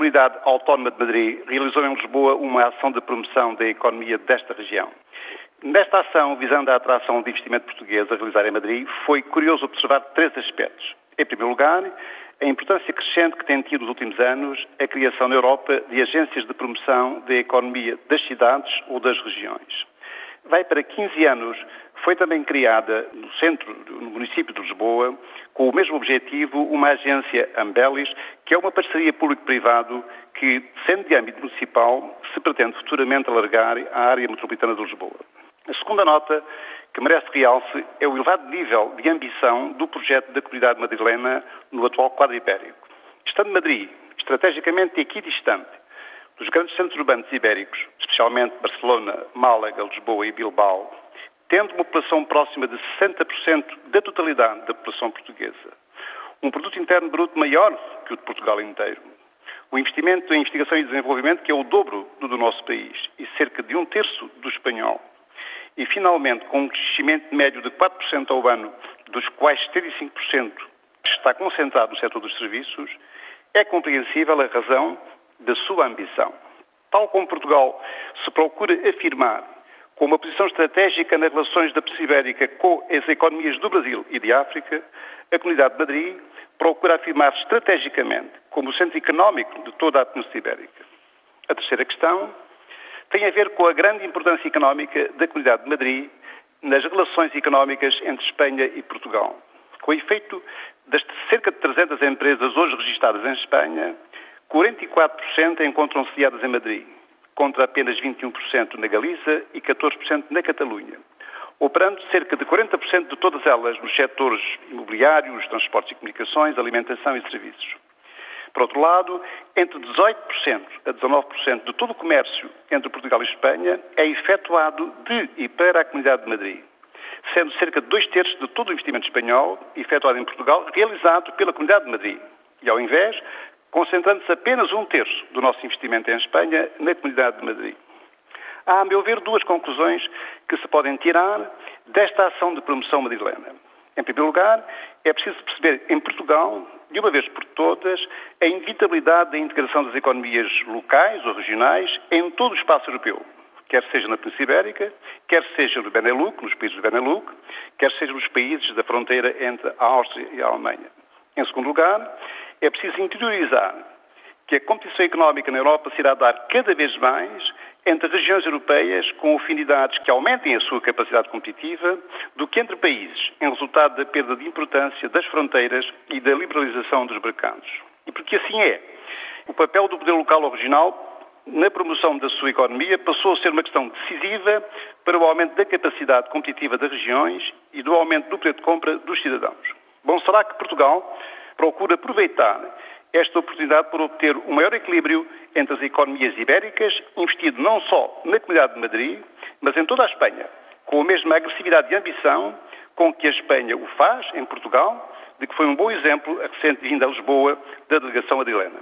Comunidade Autónoma de Madrid realizou em Lisboa uma ação de promoção da economia desta região. Nesta ação, visando a atração de investimento português a realizar em Madrid, foi curioso observar três aspectos. Em primeiro lugar, a importância crescente que tem tido nos últimos anos a criação na Europa de agências de promoção da economia das cidades ou das regiões. Vai para 15 anos, foi também criada no centro, no município de Lisboa, com o mesmo objetivo, uma agência Ambelis, que é uma parceria público-privado que, sendo de âmbito municipal, se pretende futuramente alargar à área metropolitana de Lisboa. A segunda nota que merece realce é o elevado nível de ambição do projeto da comunidade madrilena no atual quadro ibérico. Estando Madrid estrategicamente equidistante dos grandes centros urbanos ibéricos, especialmente Barcelona, Málaga, Lisboa e Bilbao, tendo uma população próxima de 60% da totalidade da população portuguesa, um produto interno bruto maior que o de Portugal inteiro, o investimento em investigação e desenvolvimento que é o dobro do do nosso país e cerca de um terço do espanhol, e, finalmente, com um crescimento médio de 4% ao ano, dos quais 75% está concentrado no setor dos serviços, é compreensível a razão da sua ambição. Tal como Portugal se procura afirmar com uma posição estratégica nas relações da Península Ibérica com as economias do Brasil e de África, a Comunidade de Madrid procura afirmar-se estrategicamente como o centro económico de toda a Península Ibérica. A terceira questão tem a ver com a grande importância económica da Comunidade de Madrid nas relações económicas entre Espanha e Portugal. Com efeito das cerca de 300 empresas hoje registradas em Espanha, 44% encontram-se sediadas em Madrid, contra apenas 21% na Galiza e 14% na Catalunha, operando cerca de 40% de todas elas nos setores imobiliários, transportes e comunicações, alimentação e serviços. Por outro lado, entre 18% a 19% de todo o comércio entre Portugal e Espanha é efetuado de e para a Comunidade de Madrid, sendo cerca de dois terços de todo o investimento espanhol efetuado em Portugal realizado pela Comunidade de Madrid. E, ao invés, concentrando-se apenas um terço do nosso investimento em Espanha na Comunidade de Madrid. Há, a meu ver, duas conclusões que se podem tirar desta ação de promoção madrilena. Em primeiro lugar, é preciso perceber em Portugal, de uma vez por todas, a inevitabilidade da integração das economias locais ou regionais em todo o espaço europeu, quer seja na Península Ibérica, quer seja no Benelux, nos países do Benelux, quer seja nos países da fronteira entre a Áustria e a Alemanha. Em segundo lugar, é preciso interiorizar que a competição económica na Europa se irá dar cada vez mais entre regiões europeias com afinidades que aumentem a sua capacidade competitiva do que entre países, em resultado da perda de importância das fronteiras e da liberalização dos mercados. E porque assim é, o papel do poder local ou regional na promoção da sua economia passou a ser uma questão decisiva para o aumento da capacidade competitiva das regiões e do aumento do poder de compra dos cidadãos. Bom, será que Portugal procura aproveitar esta oportunidade por obter um maior equilíbrio entre as economias ibéricas, investido não só na Comunidade de Madrid, mas em toda a Espanha, com a mesma agressividade e ambição com que a Espanha o faz em Portugal, de que foi um bom exemplo a recente vinda a Lisboa da delegação adrilena.